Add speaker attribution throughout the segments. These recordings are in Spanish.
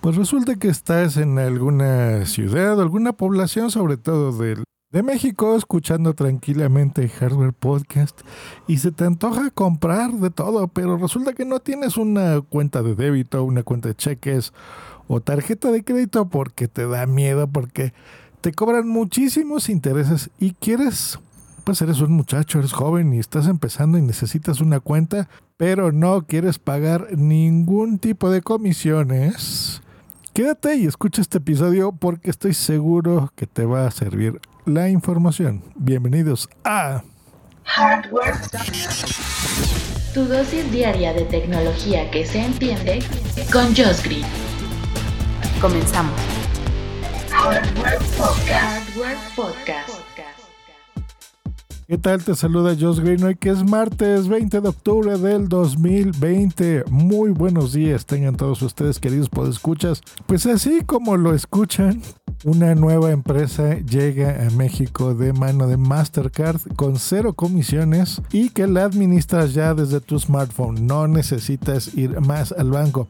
Speaker 1: Pues resulta que estás en alguna ciudad alguna población, sobre todo de México, escuchando tranquilamente Hardware Podcast y se te antoja comprar de todo, pero resulta que no tienes una cuenta de débito, una cuenta de cheques o tarjeta de crédito porque te da miedo, porque te cobran muchísimos intereses y quieres, pues eres un muchacho, eres joven y estás empezando y necesitas una cuenta, pero no quieres pagar ningún tipo de comisiones. Quédate y escucha este episodio porque estoy seguro que te va a servir la información. Bienvenidos a
Speaker 2: Hardware. Tu dosis diaria de tecnología que se entiende con Josh Green.
Speaker 3: Comenzamos.
Speaker 2: Hardware Podcast. Hardware Podcast.
Speaker 1: ¿Qué tal? Te saluda Josh Green hoy que es martes 20 de octubre del 2020. Muy buenos días tengan todos ustedes queridos podescuchas. Pues así como lo escuchan, una nueva empresa llega a México de mano de Mastercard con cero comisiones y que la administras ya desde tu smartphone. No necesitas ir más al banco.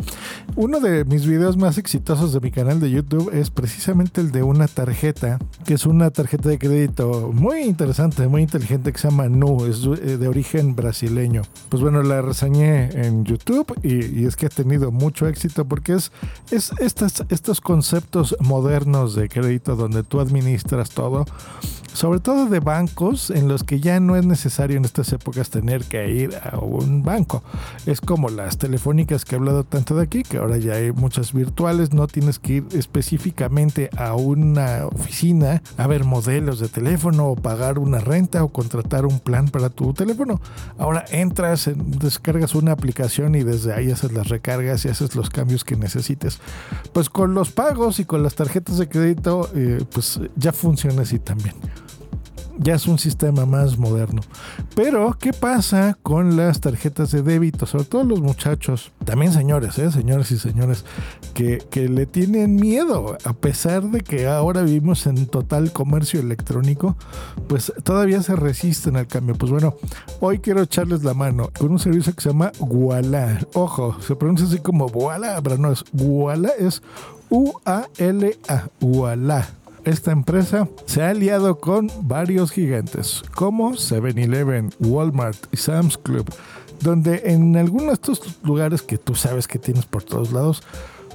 Speaker 1: Uno de mis videos más exitosos de mi canal de YouTube es precisamente el de una tarjeta, que es una tarjeta de crédito muy interesante, muy inteligente que se llama Nu, es eh, de origen brasileño. Pues bueno, la reseñé en YouTube y, es que ha tenido mucho éxito porque es, estos conceptos modernos de crédito donde tú administras todo sobre todo de bancos en los que ya no es necesario en estas épocas tener que ir a un banco. Es como las telefónicas que he hablado tanto de aquí, que ahora ya hay muchas virtuales, no tienes que ir específicamente a una oficina a ver modelos de teléfono o pagar una renta o contratar un plan para tu teléfono. Ahora entras, descargas una aplicación y desde ahí haces las recargas y haces los cambios que necesites. Pues con los pagos y con las tarjetas de crédito, eh, pues ya funciona así también ya es un sistema más moderno. Pero, ¿qué pasa con las tarjetas de débito? Sobre todo los muchachos, también señores, ¿eh? señores y señores, que, le tienen miedo, a pesar de que ahora vivimos en total comercio electrónico, pues todavía se resisten al cambio. Pues bueno, hoy quiero echarles la mano con un servicio que se llama Guala. Ojo, se pronuncia así como Guala, pero no es Guala, es U-A-L-A, Guala esta empresa se ha aliado con varios gigantes como 7-Eleven, Walmart y Sam's Club, donde en algunos de estos lugares que tú sabes que tienes por todos lados,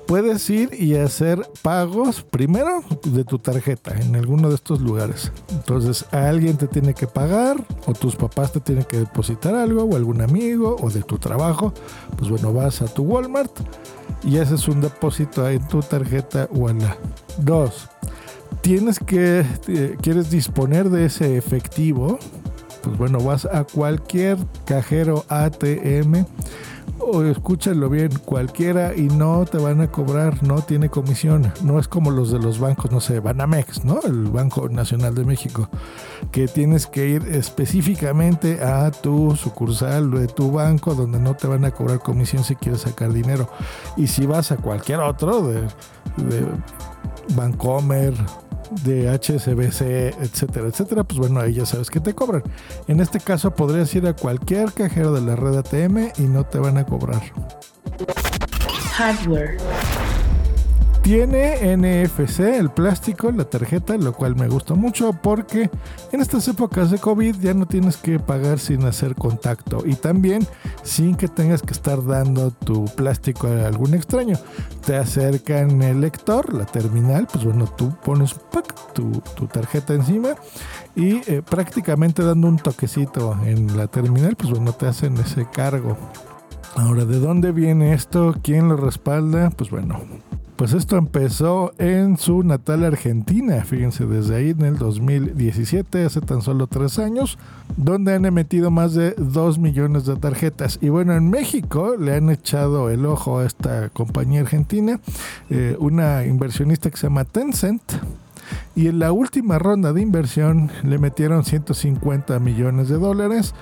Speaker 1: puedes ir y hacer pagos primero de tu tarjeta en alguno de estos lugares. Entonces alguien te tiene que pagar o tus papás te tienen que depositar algo o algún amigo o de tu trabajo. Pues bueno, vas a tu Walmart y haces un depósito en tu tarjeta o en la. Dos, tienes que, eh, quieres disponer de ese efectivo, pues bueno, vas a cualquier cajero ATM o escúchalo bien, cualquiera y no te van a cobrar, no tiene comisión, no es como los de los bancos, no sé, Banamex, ¿no? El Banco Nacional de México, que tienes que ir específicamente a tu sucursal de tu banco donde no te van a cobrar comisión si quieres sacar dinero. Y si vas a cualquier otro de, de Bancomer, de HSBC, etcétera, etcétera, pues bueno, ahí ya sabes que te cobran. En este caso podrías ir a cualquier cajero de la red ATM y no te van a cobrar.
Speaker 2: Hardware.
Speaker 1: Tiene NFC, el plástico, la tarjeta, lo cual me gusta mucho porque en estas épocas de COVID ya no tienes que pagar sin hacer contacto y también sin que tengas que estar dando tu plástico a algún extraño. Te acercan el lector, la terminal, pues bueno, tú pones tu, tarjeta encima y eh, prácticamente dando un toquecito en la terminal, pues bueno, te hacen ese cargo. Ahora, ¿de dónde viene esto? ¿Quién lo respalda? Pues bueno, pues esto empezó en su natal Argentina, fíjense, desde ahí en el 2017, hace tan solo tres años, donde han emitido más de 2 millones de tarjetas. Y bueno, en México le han echado el ojo a esta compañía argentina, eh, una inversionista que se llama Tencent, y en la última ronda de inversión le metieron 150 millones de dólares.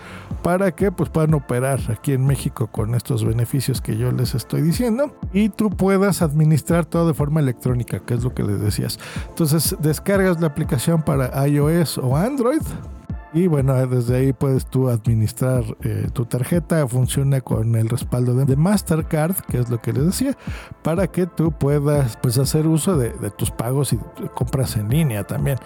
Speaker 1: Para que pues puedan operar aquí en México con estos beneficios que yo les estoy diciendo. Y tú puedas administrar todo de forma electrónica, que es lo que les decías. Entonces descargas la aplicación para iOS o Android Y bueno, desde ahí puedes tú administrar eh, tu tarjeta. Funciona con el respaldo de, Mastercard, que es lo que les decía, para que tú puedas pues, hacer uso de, tus pagos y compras en línea también.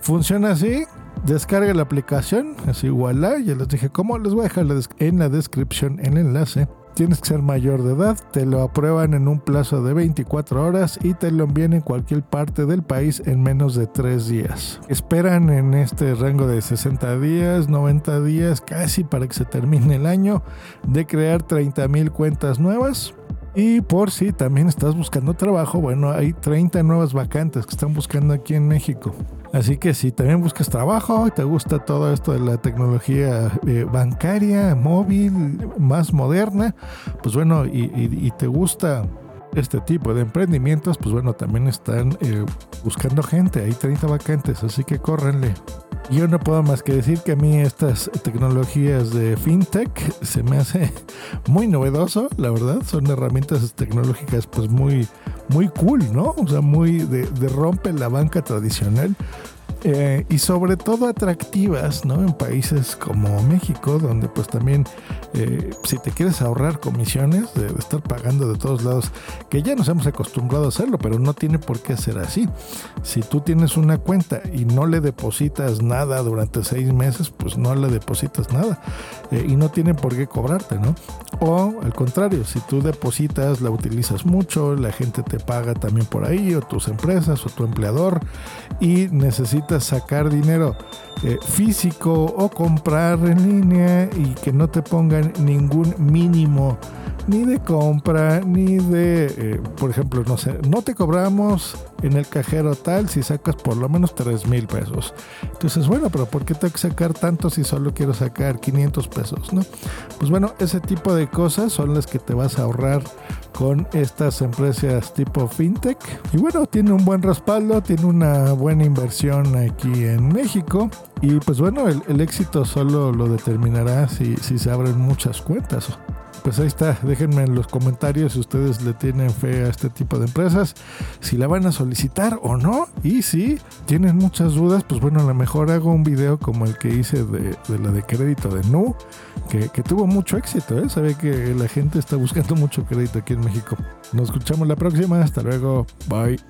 Speaker 1: Funciona así. Descarga la aplicación, así voilà. Ya les dije cómo. Les voy a dejar en la descripción el enlace Tienes que ser mayor de edad, te lo aprueban en un plazo de 24 horas y te lo envían en cualquier parte del país en menos de 3 días. Esperan en este rango de 60 días, 90 días, casi para que se termine el año, de crear 30 mil cuentas nuevas. Y por si también estás buscando trabajo, bueno, hay 30 nuevas vacantes que están buscando aquí en México. Así que si también buscas trabajo y te gusta todo esto de la tecnología eh, bancaria, móvil, más moderna, pues bueno, y, te gusta este tipo de emprendimientos, pues bueno, también están eh, buscando gente. Hay 30 vacantes, así que córrenle. Yo no puedo más que decir que a mí estas tecnologías de fintech se me hace muy novedoso, la verdad. Son herramientas tecnológicas pues muy, muy cool, ¿no? O sea, muy de, de rompe la banca tradicional. Eh, y sobre todo atractivas ¿no? en países como México, donde pues también eh, si te quieres ahorrar comisiones de, estar pagando de todos lados, que ya nos hemos acostumbrado a hacerlo, pero no tiene por qué ser así. Si tú tienes una cuenta y no le depositas nada durante seis meses, pues no le depositas nada eh, y no tienen por qué cobrarte, ¿no? O al contrario, si tú depositas, la utilizas mucho, la gente te paga también por ahí, o tus empresas, o tu empleador, y necesitas sacar dinero eh, físico o comprar en línea y que no te pongan ningún mínimo ni de compra, ni de, eh, por ejemplo, no sé, no te cobramos en el cajero tal si sacas por lo menos 3 mil pesos. Entonces, bueno, pero ¿por qué tengo que sacar tanto si solo quiero sacar 500 pesos? ¿no? Pues bueno, ese tipo de cosas son las que te vas a ahorrar con estas empresas tipo fintech. Y bueno, tiene un buen respaldo, tiene una buena inversión aquí en México. Y pues bueno, el, éxito solo lo determinará si, se abren muchas cuentas pues ahí está. Déjenme en los comentarios si ustedes le tienen fe a este tipo de empresas, si la van a solicitar o no. Y si tienen muchas dudas, pues bueno, a lo mejor hago un video como el que hice de, la de crédito de Nu, que, tuvo mucho éxito. ¿eh? Sabe que la gente está buscando mucho crédito aquí en México. Nos escuchamos la próxima. Hasta luego. Bye.